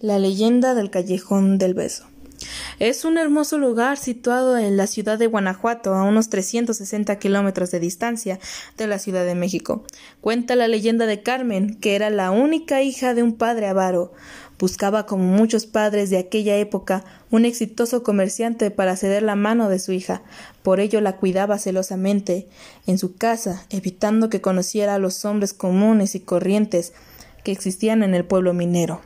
La leyenda del callejón del beso. Es un hermoso lugar situado en la ciudad de Guanajuato, a unos 360 kilómetros de distancia de la Ciudad de México. Cuenta la leyenda de Carmen, que era la única hija de un padre avaro. Buscaba, como muchos padres de aquella época, un exitoso comerciante para ceder la mano de su hija. Por ello la cuidaba celosamente en su casa, evitando que conociera a los hombres comunes y corrientes que existían en el pueblo minero.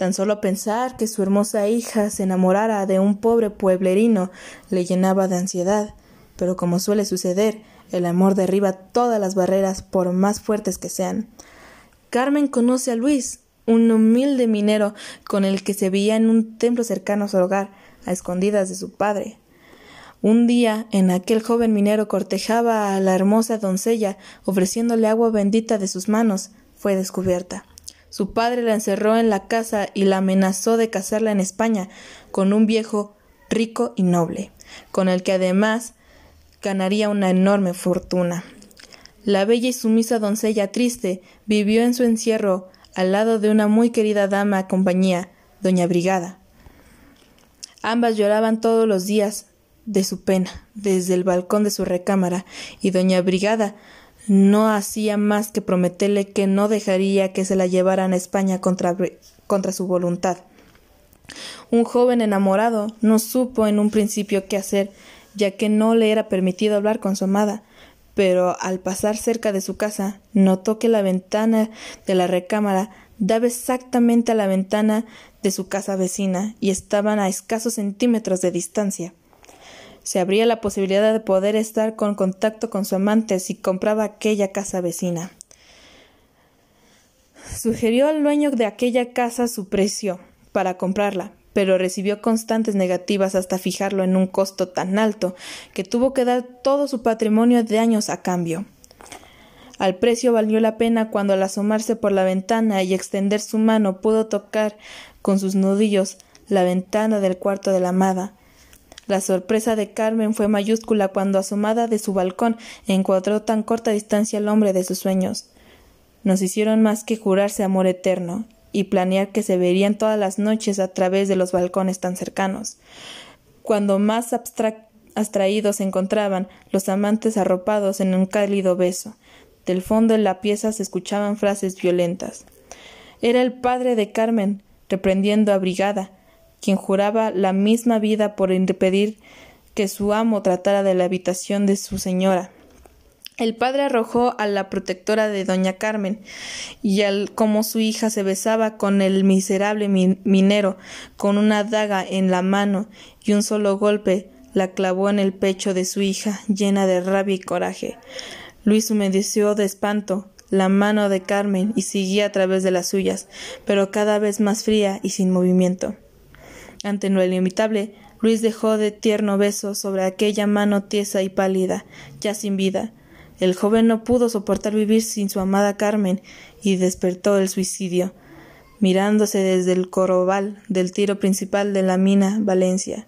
Tan solo pensar que su hermosa hija se enamorara de un pobre pueblerino le llenaba de ansiedad, pero como suele suceder, el amor derriba todas las barreras por más fuertes que sean. Carmen conoce a Luis, un humilde minero con el que se veía en un templo cercano a su hogar, a escondidas de su padre. Un día en aquel joven minero cortejaba a la hermosa doncella, ofreciéndole agua bendita de sus manos, fue descubierta. Su padre la encerró en la casa y la amenazó de casarla en España con un viejo rico y noble, con el que además ganaría una enorme fortuna. La bella y sumisa doncella triste vivió en su encierro al lado de una muy querida dama compañía, doña Brigada. Ambas lloraban todos los días de su pena desde el balcón de su recámara, y doña Brigada no hacía más que prometerle que no dejaría que se la llevaran a España contra, contra su voluntad. Un joven enamorado no supo en un principio qué hacer, ya que no le era permitido hablar con su amada, pero al pasar cerca de su casa notó que la ventana de la recámara daba exactamente a la ventana de su casa vecina y estaban a escasos centímetros de distancia se abría la posibilidad de poder estar con contacto con su amante si compraba aquella casa vecina. Sugirió al dueño de aquella casa su precio para comprarla, pero recibió constantes negativas hasta fijarlo en un costo tan alto que tuvo que dar todo su patrimonio de años a cambio. Al precio valió la pena cuando al asomarse por la ventana y extender su mano pudo tocar con sus nudillos la ventana del cuarto de la amada, la sorpresa de Carmen fue mayúscula cuando, asomada de su balcón, encuadró tan corta distancia al hombre de sus sueños. Nos hicieron más que jurarse amor eterno y planear que se verían todas las noches a través de los balcones tan cercanos. Cuando más abstraídos se encontraban los amantes arropados en un cálido beso. Del fondo de la pieza se escuchaban frases violentas. Era el padre de Carmen, reprendiendo a Brigada, quien juraba la misma vida por impedir que su amo tratara de la habitación de su señora. El padre arrojó a la protectora de doña Carmen, y al como su hija se besaba con el miserable minero, con una daga en la mano y un solo golpe la clavó en el pecho de su hija, llena de rabia y coraje. Luis humedeció de espanto la mano de Carmen y seguía a través de las suyas, pero cada vez más fría y sin movimiento. Ante lo inimitable, Luis dejó de tierno beso sobre aquella mano tiesa y pálida, ya sin vida. El joven no pudo soportar vivir sin su amada Carmen y despertó el suicidio, mirándose desde el corobal del tiro principal de la mina Valencia.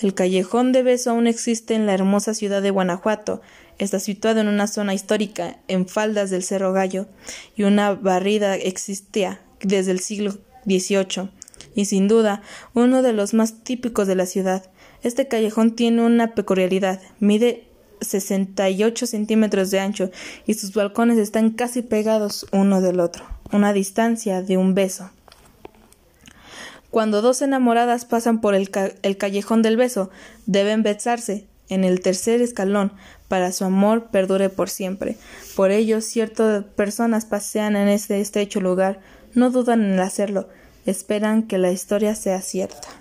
El callejón de beso aún existe en la hermosa ciudad de Guanajuato. Está situado en una zona histórica, en faldas del Cerro Gallo, y una barrida existía desde el siglo XVIII y sin duda uno de los más típicos de la ciudad. Este callejón tiene una peculiaridad. Mide 68 centímetros de ancho y sus balcones están casi pegados uno del otro, una distancia de un beso. Cuando dos enamoradas pasan por el, el callejón del beso, deben besarse en el tercer escalón para su amor perdure por siempre. Por ello, ciertas personas pasean en este estrecho lugar, no dudan en hacerlo, esperan que la historia sea cierta.